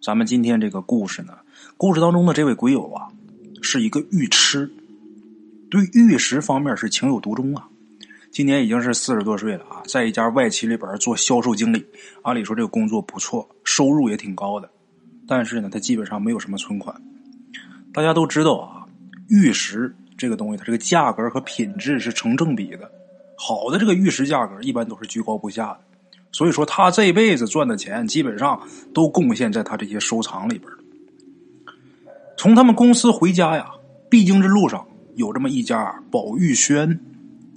咱们今天这个故事呢，故事当中的这位鬼友啊，是一个玉痴，对玉石方面是情有独钟啊。今年已经是四十多岁了啊，在一家外企里边做销售经理。按理说这个工作不错，收入也挺高的，但是呢，他基本上没有什么存款。大家都知道啊，玉石这个东西，它这个价格和品质是成正比的。好的这个玉石价格一般都是居高不下的。所以说，他这辈子赚的钱基本上都贡献在他这些收藏里边从他们公司回家呀，必经之路上有这么一家宝玉轩。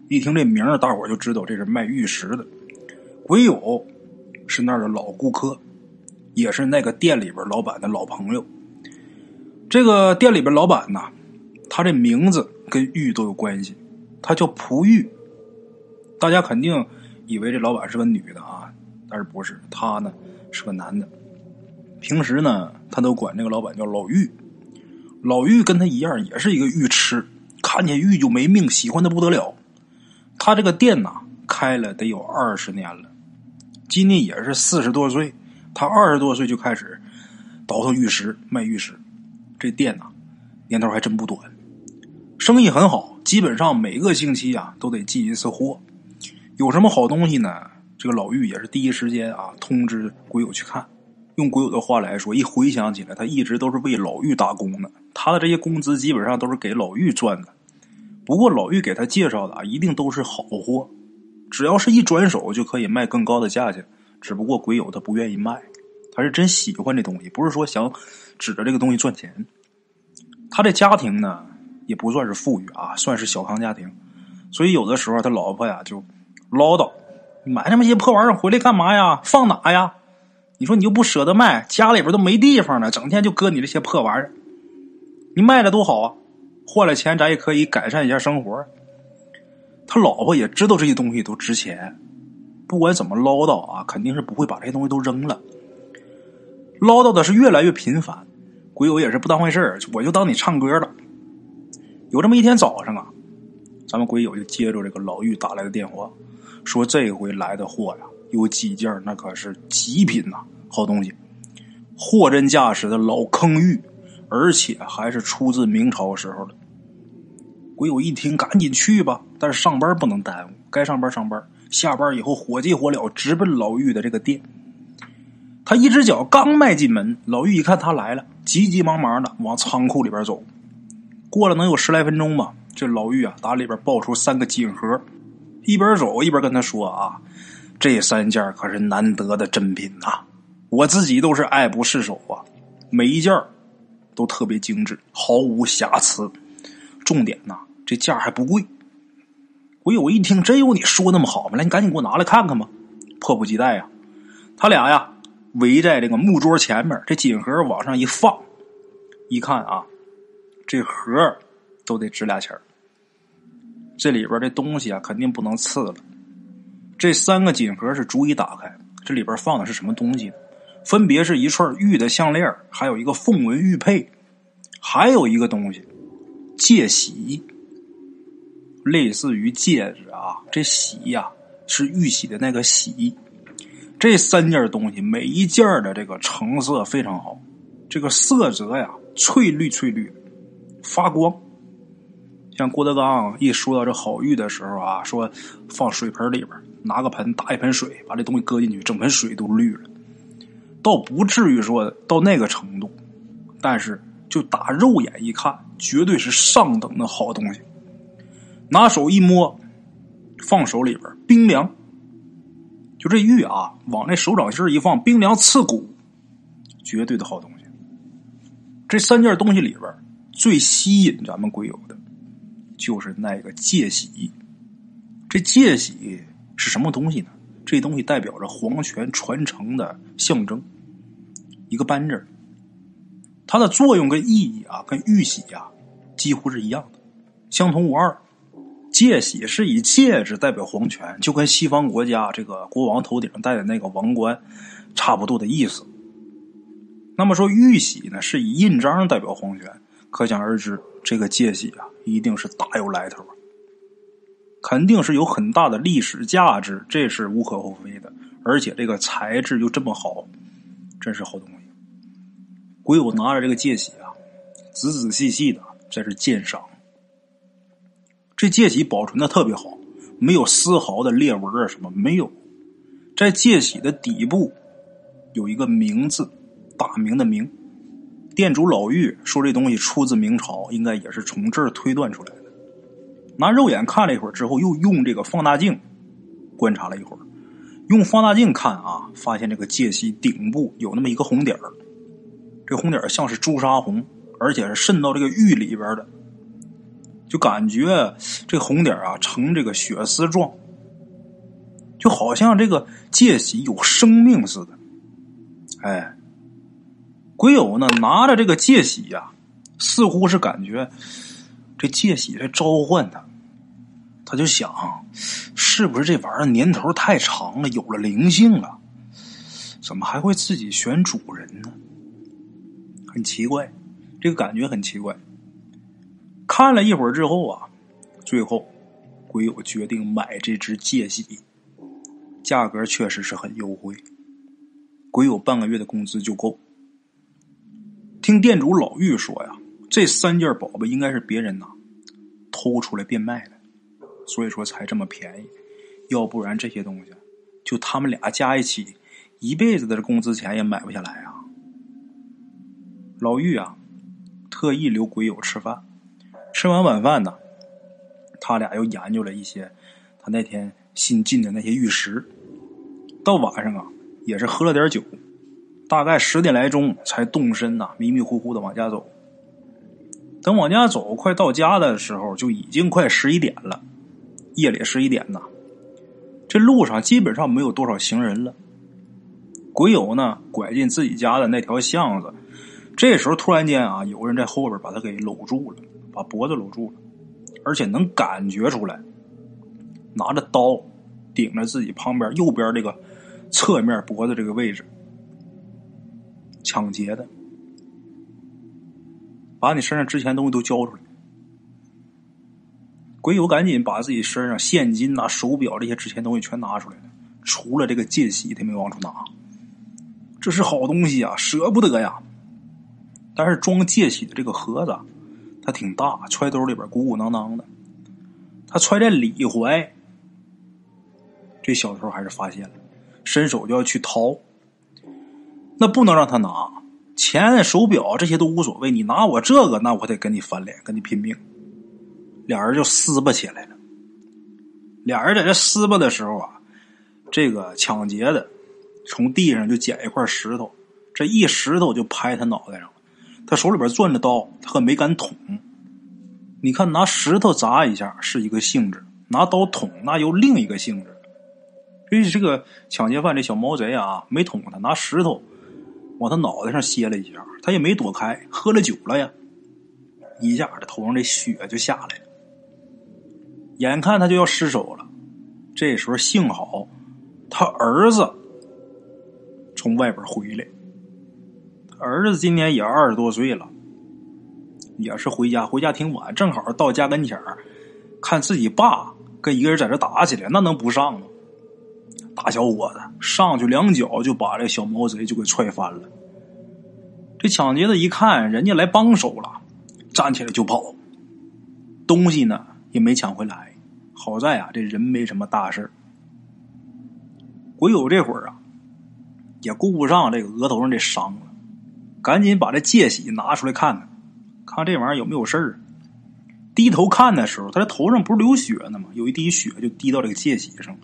一听这名儿，大伙就知道这是卖玉石的。鬼友是那儿的老顾客，也是那个店里边老板的老朋友。这个店里边老板呢，他这名字跟玉都有关系，他叫璞玉。大家肯定以为这老板是个女的啊。但是不是他呢？是个男的。平时呢，他都管这个老板叫老玉。老玉跟他一样，也是一个玉痴，看见玉就没命，喜欢的不得了。他这个店呐，开了得有二十年了，今年也是四十多岁。他二十多岁就开始倒腾玉石，卖玉石。这店呐，年头还真不短，生意很好，基本上每个星期啊都得进一次货。有什么好东西呢？这个老玉也是第一时间啊通知鬼友去看，用鬼友的话来说，一回想起来，他一直都是为老玉打工的，他的这些工资基本上都是给老玉赚的。不过老玉给他介绍的啊，一定都是好货，只要是一转手就可以卖更高的价钱。只不过鬼友他不愿意卖，他是真喜欢这东西，不是说想指着这个东西赚钱。他这家庭呢也不算是富裕啊，算是小康家庭，所以有的时候他老婆呀就唠叨。买那么些破玩意儿回来干嘛呀？放哪呀？你说你又不舍得卖，家里边都没地方了，整天就搁你这些破玩意儿。你卖了多好啊，换了钱咱也可以改善一下生活。他老婆也知道这些东西都值钱，不管怎么唠叨啊，肯定是不会把这些东西都扔了。唠叨的是越来越频繁，鬼友也是不当回事我就当你唱歌了。有这么一天早上啊，咱们鬼友就接着这个老玉打来的电话。说这回来的货呀，有几件那可是极品呐，好东西，货真价实的老坑玉，而且还是出自明朝时候的。鬼友一听，赶紧去吧，但是上班不能耽误，该上班上班，下班以后火急火燎直奔老玉的这个店。他一只脚刚迈进门，老玉一看他来了，急急忙忙的往仓库里边走。过了能有十来分钟吧，这老玉啊，打里边抱出三个锦盒。一边走一边跟他说：“啊，这三件可是难得的珍品呐，我自己都是爱不释手啊。每一件都特别精致，毫无瑕疵。重点呐，这价还不贵。鬼友一听，真有你说那么好吗？来，你赶紧给我拿来看看吧。迫不及待呀，他俩呀围在这个木桌前面，这锦盒往上一放，一看啊，这盒都得值俩钱儿。”这里边这东西啊，肯定不能次了。这三个锦盒是逐一打开，这里边放的是什么东西？分别是一串玉的项链，还有一个凤纹玉佩，还有一个东西戒玺，类似于戒指啊。这玺呀，是玉玺的那个玺。这三件东西，每一件的这个成色非常好，这个色泽呀，翠绿翠绿，发光。像郭德纲一说到这好玉的时候啊，说放水盆里边，拿个盆打一盆水，把这东西搁进去，整盆水都绿了。倒不至于说到那个程度，但是就打肉眼一看，绝对是上等的好东西。拿手一摸，放手里边冰凉，就这玉啊，往那手掌心一放，冰凉刺骨，绝对的好东西。这三件东西里边最吸引咱们鬼友的。就是那个戒玺，这戒玺是什么东西呢？这东西代表着皇权传承的象征，一个扳指。它的作用跟意义啊，跟玉玺呀几乎是一样的，相同无二。戒玺是以戒指代表皇权，就跟西方国家这个国王头顶戴的那个王冠差不多的意思。那么说玉玺呢，是以印章代表皇权，可想而知。这个戒玺啊，一定是大有来头，肯定是有很大的历史价值，这是无可厚非的。而且这个材质又这么好，真是好东西。鬼友拿着这个戒玺啊，仔仔细细的在这鉴赏。这戒玺保存的特别好，没有丝毫的裂纹啊，什么没有。在戒玺的底部有一个“明”字，大明的“明”。店主老玉说这东西出自明朝，应该也是从这儿推断出来的。拿肉眼看了一会儿之后，又用这个放大镜观察了一会儿。用放大镜看啊，发现这个戒喜顶部有那么一个红点儿，这红点儿像是朱砂红，而且是渗到这个玉里边的，就感觉这红点儿啊呈这个血丝状，就好像这个戒喜有生命似的。哎，鬼友呢拿着这个戒喜呀，似乎是感觉这戒喜在召唤他。他就想，是不是这玩意儿年头太长了，有了灵性了？怎么还会自己选主人呢？很奇怪，这个感觉很奇怪。看了一会儿之后啊，最后鬼友决定买这只戒喜，价格确实是很优惠，鬼友半个月的工资就够。听店主老玉说呀，这三件宝贝应该是别人呐偷出来变卖的。所以说才这么便宜，要不然这些东西，就他们俩加一起，一辈子的工资钱也买不下来啊。老玉啊，特意留鬼友吃饭，吃完晚饭呢，他俩又研究了一些他那天新进的那些玉石。到晚上啊，也是喝了点酒，大概十点来钟才动身呐，迷迷糊糊的往家走。等往家走，快到家的时候，就已经快十一点了。夜里十一点呐，这路上基本上没有多少行人了。鬼友呢，拐进自己家的那条巷子，这时候突然间啊，有个人在后边把他给搂住了，把脖子搂住了，而且能感觉出来，拿着刀顶着自己旁边右边这个侧面脖子这个位置，抢劫的，把你身上值钱东西都交出来。鬼友赶紧把自己身上现金呐、手表这些值钱东西全拿出来了，除了这个戒喜，他没往出拿。这是好东西啊，舍不得呀。但是装戒喜的这个盒子，它挺大，揣兜里边鼓鼓囊囊的。他揣在里怀，这小偷还是发现了，伸手就要去掏。那不能让他拿钱、手表这些都无所谓，你拿我这个，那我得跟你翻脸，跟你拼命。俩人就撕巴起来了。俩人在这撕巴的时候啊，这个抢劫的从地上就捡一块石头，这一石头就拍他脑袋上了。他手里边攥着刀，他可没敢捅。你看，拿石头砸一下是一个性质，拿刀捅那又另一个性质。所以这个抢劫犯这小毛贼啊，没捅他，拿石头往他脑袋上歇了一下，他也没躲开，喝了酒了呀，一下这头上这血就下来了。眼看他就要失手了，这时候幸好他儿子从外边回来。儿子今年也二十多岁了，也是回家，回家挺晚，正好到家跟前看自己爸跟一个人在这打起来，那能不上吗？大小伙子上去两脚就把这小毛贼就给踹翻了。这抢劫的一看人家来帮手了，站起来就跑，东西呢也没抢回来。好在啊，这人没什么大事鬼友这会儿啊，也顾不上这个额头上这伤了，赶紧把这戒喜拿出来看看，看这玩意儿有没有事儿。低头看的时候，他这头上不是流血呢吗？有一滴血就滴到这个戒喜上了。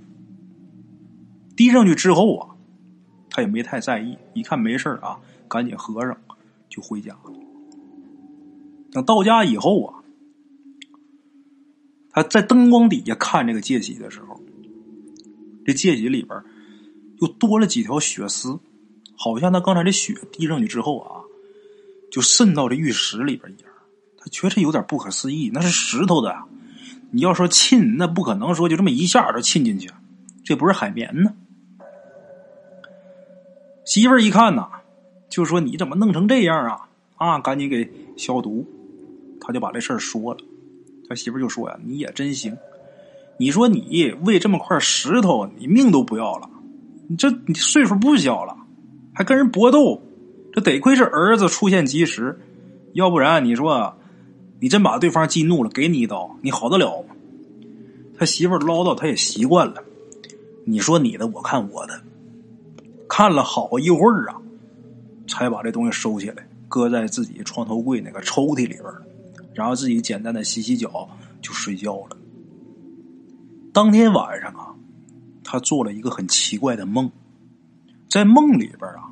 滴上去之后啊，他也没太在意，一看没事啊，赶紧合上就回家了。等到家以后啊。他在灯光底下看这个戒喜的时候，这戒喜里边又多了几条血丝，好像他刚才这血滴上去之后啊，就渗到这玉石里边一样。他觉着有点不可思议，那是石头的呀！你要说沁，那不可能说就这么一下就沁进去，这不是海绵呢。媳妇儿一看呐，就说：“你怎么弄成这样啊？啊，赶紧给消毒。”他就把这事儿说了。他媳妇就说呀：“你也真行，你说你为这么块石头，你命都不要了。你这你岁数不小了，还跟人搏斗，这得亏是儿子出现及时，要不然你说你真把对方激怒了，给你一刀，你好得了吗？他媳妇唠叨，他也习惯了。你说你的，我看我的，看了好一会儿啊，才把这东西收起来，搁在自己床头柜那个抽屉里边然后自己简单的洗洗脚就睡觉了。当天晚上啊，他做了一个很奇怪的梦，在梦里边啊，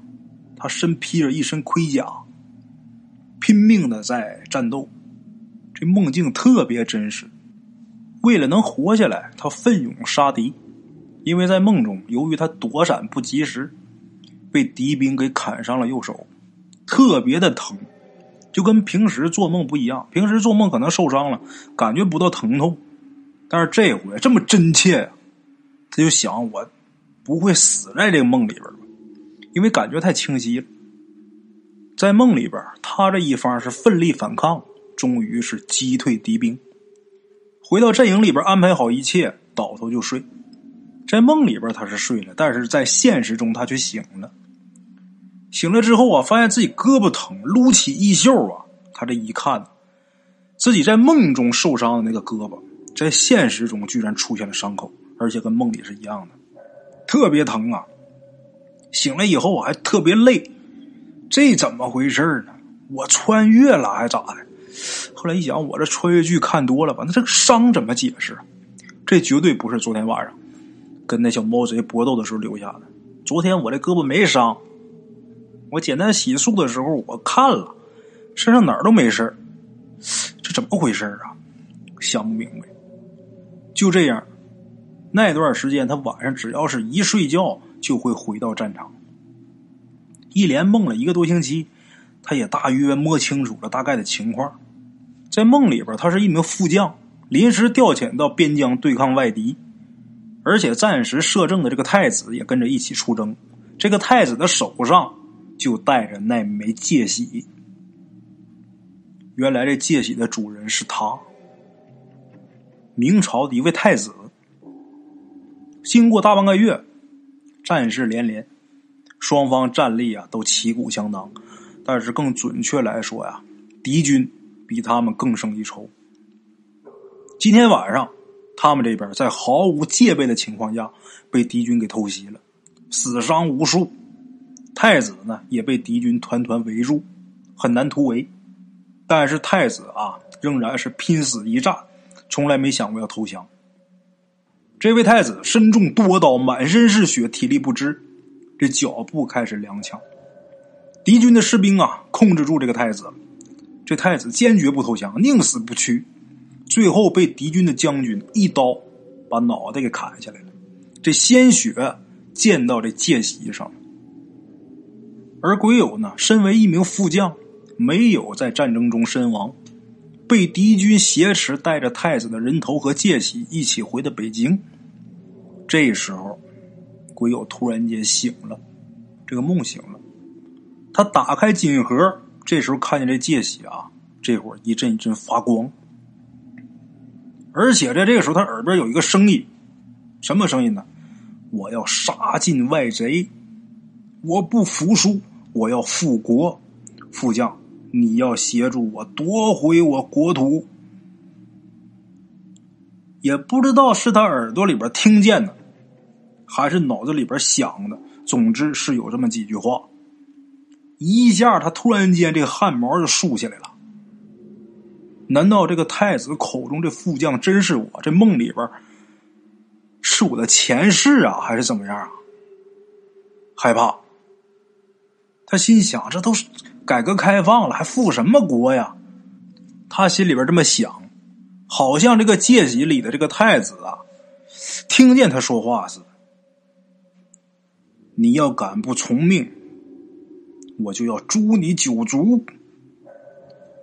他身披着一身盔甲，拼命的在战斗，这梦境特别真实。为了能活下来，他奋勇杀敌。因为在梦中，由于他躲闪不及时，被敌兵给砍伤了右手，特别的疼，就跟平时做梦不一样。平时做梦可能受伤了，感觉不到疼痛，但是这回这么真切呀，他就想我不会死在这个梦里边吧？因为感觉太清晰了。在梦里边，他这一方是奋力反抗，终于是击退敌兵。回到阵营里边，安排好一切，倒头就睡。在梦里边他是睡了，但是在现实中他却醒了。醒了之后啊，发现自己胳膊疼，撸起衣袖啊，他这一看，自己在梦中受伤的那个胳膊，在现实中居然出现了伤口，而且跟梦里是一样的，特别疼啊！醒了以后还特别累，这怎么回事呢？我穿越了还咋的？后来一想，我这穿越剧看多了吧？那这个伤怎么解释？这绝对不是昨天晚上跟那小猫贼搏斗的时候留下的。昨天我这胳膊没伤，我简单洗漱的时候我看了，身上哪儿都没事这怎么回事啊？想不明白。就这样，那段时间他晚上只要是一睡觉就会回到战场，一连梦了一个多星期，他也大约摸清楚了大概的情况。在梦里边，他是一名副将，临时调遣到边疆对抗外敌，而且暂时摄政的这个太子也跟着一起出征。这个太子的手上就带着那枚戒玺。原来这戒玺的主人是他，明朝的一位太子。经过大半个月，战事连连，双方战力啊都旗鼓相当，但是更准确来说呀，敌军。比他们更胜一筹。今天晚上，他们这边在毫无戒备的情况下被敌军给偷袭了，死伤无数。太子呢也被敌军团团围住，很难突围。但是太子啊，仍然是拼死一战，从来没想过要投降。这位太子身中多刀，满身是血，体力不支，这脚步开始踉跄。敌军的士兵啊，控制住这个太子。这太子坚决不投降，宁死不屈，最后被敌军的将军一刀把脑袋给砍下来了。这鲜血溅到这戒席上。而鬼友呢，身为一名副将，没有在战争中身亡，被敌军挟持，带着太子的人头和戒玺一起回的北京。这时候，鬼友突然间醒了，这个梦醒了，他打开锦盒。这时候看见这戒玺啊，这会儿一阵一阵发光，而且在这个时候，他耳边有一个声音，什么声音呢？我要杀尽外贼，我不服输，我要复国。副将，你要协助我夺回我国土。也不知道是他耳朵里边听见的，还是脑子里边想的。总之是有这么几句话。一下，他突然间这个汗毛就竖起来了。难道这个太子口中这副将真是我？这梦里边是我的前世啊，还是怎么样啊？害怕。他心想：这都是改革开放了，还复什么国呀？他心里边这么想，好像这个戒玺里的这个太子啊，听见他说话似的。你要敢不从命？我就要诛你九族！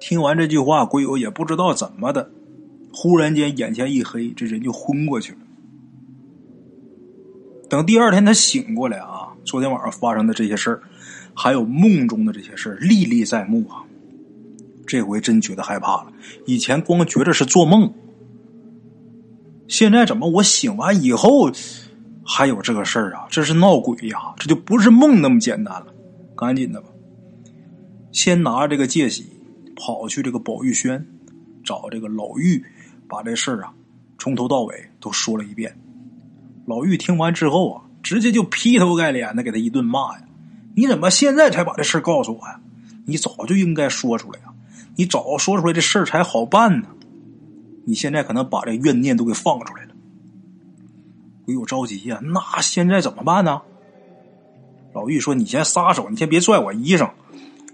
听完这句话，鬼友也不知道怎么的，忽然间眼前一黑，这人就昏过去了。等第二天他醒过来啊，昨天晚上发生的这些事儿，还有梦中的这些事儿，历历在目啊。这回真觉得害怕了。以前光觉着是做梦，现在怎么我醒完以后还有这个事儿啊？这是闹鬼呀！这就不是梦那么简单了。赶紧的吧！先拿这个戒喜跑去这个宝玉轩找这个老玉，把这事儿啊从头到尾都说了一遍。老玉听完之后啊，直接就劈头盖脸的给他一顿骂呀！你怎么现在才把这事告诉我呀？你早就应该说出来呀！你早说出来这事儿才好办呢！你现在可能把这怨念都给放出来了。鬼友着急呀，那现在怎么办呢？老玉说：“你先撒手，你先别拽我衣裳，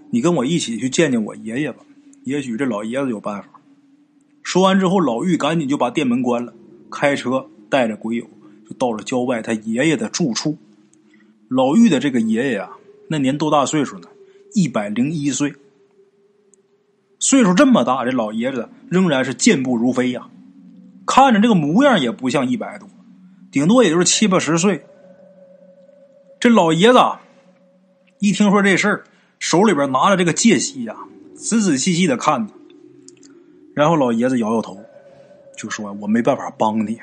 你跟我一起去见见我爷爷吧，也许这老爷子有办法。”说完之后，老玉赶紧就把店门关了，开车带着鬼友就到了郊外他爷爷的住处。老玉的这个爷爷啊，那年多大岁数呢？一百零一岁。岁数这么大，这老爷子仍然是健步如飞呀，看着这个模样也不像一百多，顶多也就是七八十岁。这老爷子一听说这事儿，手里边拿着这个戒喜呀，仔仔细细的看着，然后老爷子摇摇头，就说：“我没办法帮你。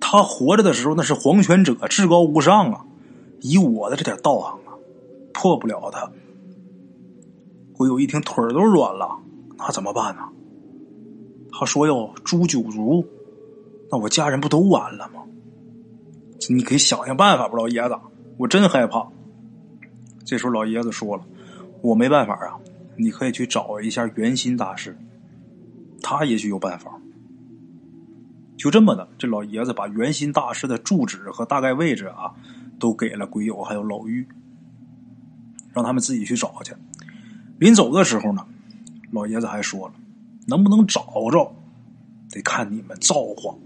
他活着的时候那是皇权者，至高无上啊，以我的这点道行啊，破不了他。”鬼友一听，腿儿都软了，那怎么办呢？他说要诛九族，那我家人不都完了吗？你可以想想办法吧，老爷子，我真害怕。这时候老爷子说了：“我没办法啊，你可以去找一下圆心大师，他也许有办法。”就这么的，这老爷子把圆心大师的住址和大概位置啊，都给了鬼友还有老玉，让他们自己去找去。临走的时候呢，老爷子还说了：“能不能找着，得看你们造化。”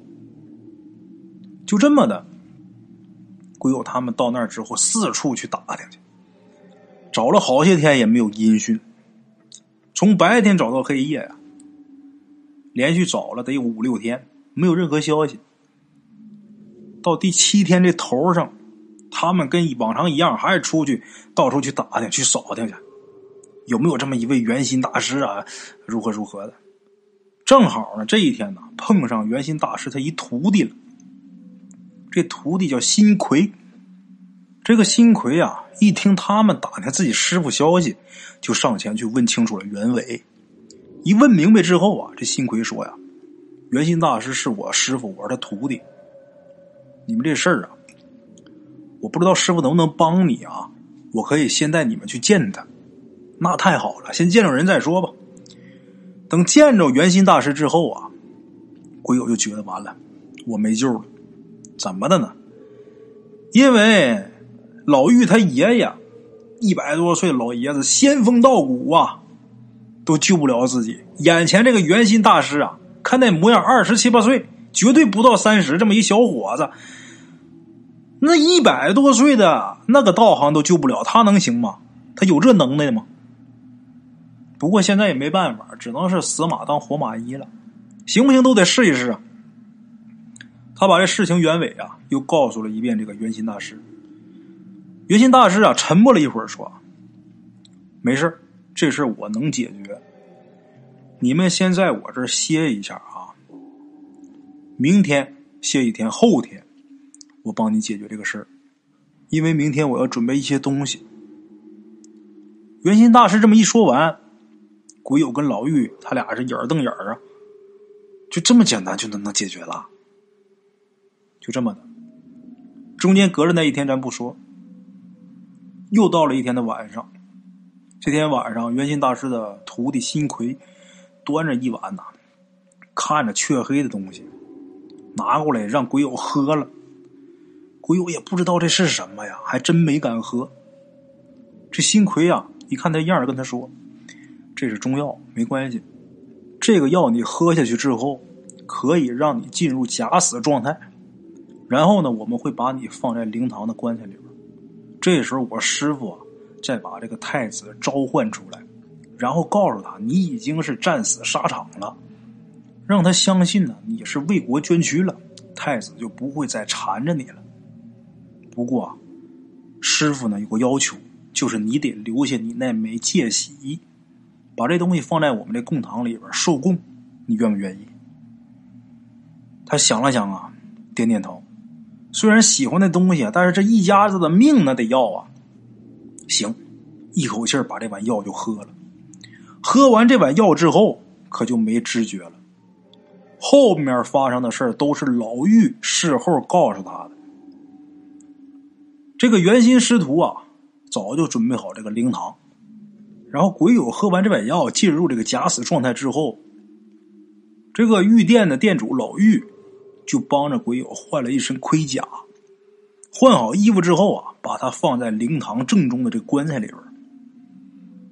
就这么的，鬼友他们到那儿之后，四处去打听去，找了好些天也没有音讯。从白天找到黑夜呀，连续找了得有五六天，没有任何消息。到第七天这头上，他们跟往常一样，还是出去到处去打听、去扫听去。有没有这么一位圆心大师啊？如何如何的？正好呢，这一天呢，碰上圆心大师他一徒弟了。这徒弟叫辛奎。这个辛奎啊，一听他们打听自己师傅消息，就上前去问清楚了原委。一问明白之后啊，这辛奎说呀：“圆心大师是我师傅，我是他徒弟。你们这事儿啊，我不知道师傅能不能帮你啊？我可以先带你们去见他。”那太好了，先见着人再说吧。等见着圆心大师之后啊，鬼友就觉得完了，我没救了。怎么的呢？因为老玉他爷爷一百多岁老爷子仙风道骨啊，都救不了自己。眼前这个圆心大师啊，看那模样，二十七八岁，绝对不到三十，这么一小伙子，那一百多岁的那个道行都救不了，他能行吗？他有这能耐吗？不过现在也没办法，只能是死马当活马医了，行不行都得试一试啊。他把这事情原委啊又告诉了一遍这个圆心大师。圆心大师啊沉默了一会儿，说：“没事这事我能解决。你们先在我这歇一下啊，明天歇一天，后天我帮你解决这个事儿，因为明天我要准备一些东西。”圆心大师这么一说完。鬼友跟老玉，他俩是眼瞪眼啊，就这么简单就能能解决了，就这么的。中间隔着那一天咱不说，又到了一天的晚上。这天晚上，元心大师的徒弟辛奎端着一碗呐，看着黢黑的东西，拿过来让鬼友喝了。鬼友也不知道这是什么呀，还真没敢喝。这辛奎啊，一看他样儿，跟他说。这是中药，没关系。这个药你喝下去之后，可以让你进入假死状态。然后呢，我们会把你放在灵堂的棺材里边。这时候，我师傅啊，再把这个太子召唤出来，然后告诉他你已经是战死沙场了，让他相信呢你是为国捐躯了，太子就不会再缠着你了。不过，师傅呢有个要求，就是你得留下你那枚戒玺。把这东西放在我们这供堂里边受供，你愿不愿意？他想了想啊，点点头。虽然喜欢那东西，但是这一家子的命那得要啊。行，一口气把这碗药就喝了。喝完这碗药之后，可就没知觉了。后面发生的事都是老妪事后告诉他的。这个圆心师徒啊，早就准备好这个灵堂。然后鬼友喝完这碗药，进入这个假死状态之后，这个玉店的店主老玉就帮着鬼友换了一身盔甲，换好衣服之后啊，把他放在灵堂正中的这棺材里边。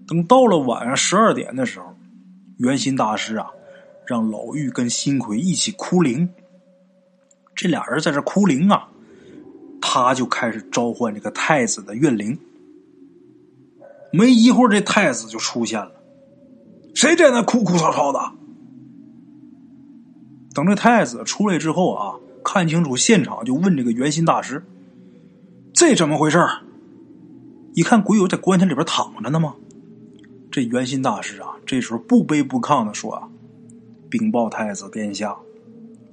等到了晚上十二点的时候，圆心大师啊，让老玉跟新奎一起哭灵。这俩人在这哭灵啊，他就开始召唤这个太子的怨灵。没一会儿，这太子就出现了。谁在那哭哭嚎嚎的？等这太子出来之后啊，看清楚现场，就问这个圆心大师：“这怎么回事？”一看鬼友在棺材里边躺着呢吗？这圆心大师啊，这时候不卑不亢的说：“啊，禀报太子殿下，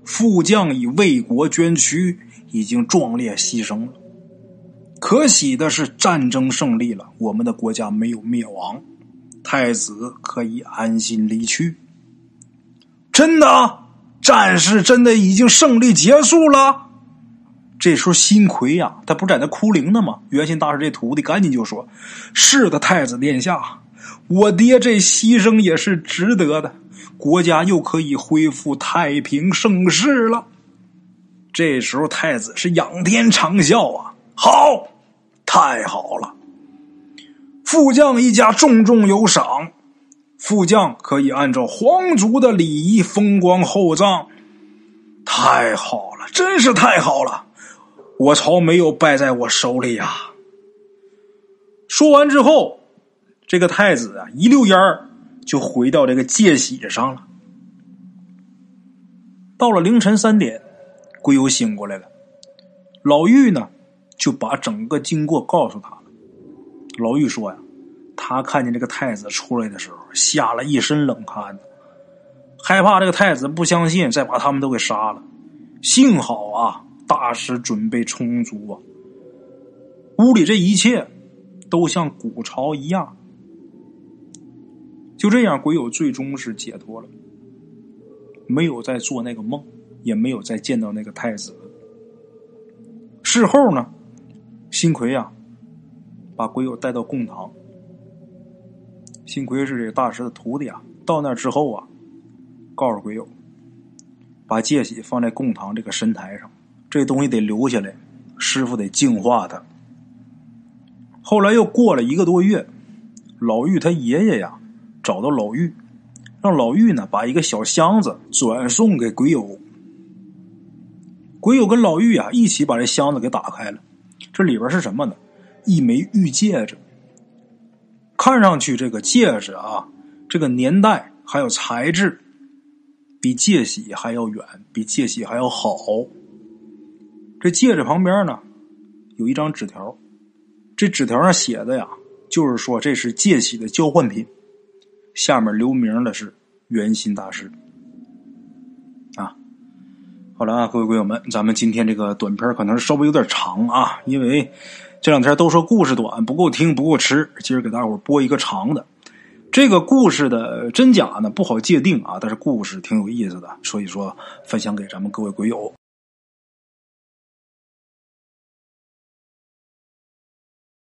副将已为国捐躯，已经壮烈牺牲了。”可喜的是，战争胜利了，我们的国家没有灭亡，太子可以安心离去。真的，战事真的已经胜利结束了。这时候，辛奎呀，他不在那哭灵呢吗？元心大师这徒弟赶紧就说：“是的，太子殿下，我爹这牺牲也是值得的，国家又可以恢复太平盛世了。”这时候，太子是仰天长啸啊。好，太好了！副将一家重重有赏，副将可以按照皇族的礼仪风光厚葬。太好了，真是太好了！我朝没有败在我手里呀。说完之后，这个太子啊，一溜烟儿就回到这个界喜上了。到了凌晨三点，鬼友醒过来了，老妪呢？就把整个经过告诉他了。老妪说呀，他看见这个太子出来的时候，吓了一身冷汗，害怕这个太子不相信，再把他们都给杀了。幸好啊，大师准备充足啊，屋里这一切都像古朝一样。就这样，鬼友最终是解脱了，没有再做那个梦，也没有再见到那个太子。事后呢？辛奎呀，把鬼友带到供堂。辛奎是这大师的徒弟啊。到那之后啊，告诉鬼友，把戒喜放在供堂这个神台上，这东西得留下来，师傅得净化它。后来又过了一个多月，老妪他爷爷呀找到老妪，让老妪呢把一个小箱子转送给鬼友。鬼友跟老妪啊一起把这箱子给打开了。这里边是什么呢？一枚玉戒指。看上去这个戒指啊，这个年代还有材质，比戒喜还要远，比戒喜还要好。这戒指旁边呢，有一张纸条，这纸条上写的呀，就是说这是戒喜的交换品。下面留名的是圆心大师。啊好了啊，各位鬼友们，咱们今天这个短片可能稍微有点长啊，因为这两天都说故事短不够听不够吃，今儿给大伙播一个长的。这个故事的真假呢不好界定啊，但是故事挺有意思的，所以说分享给咱们各位鬼友。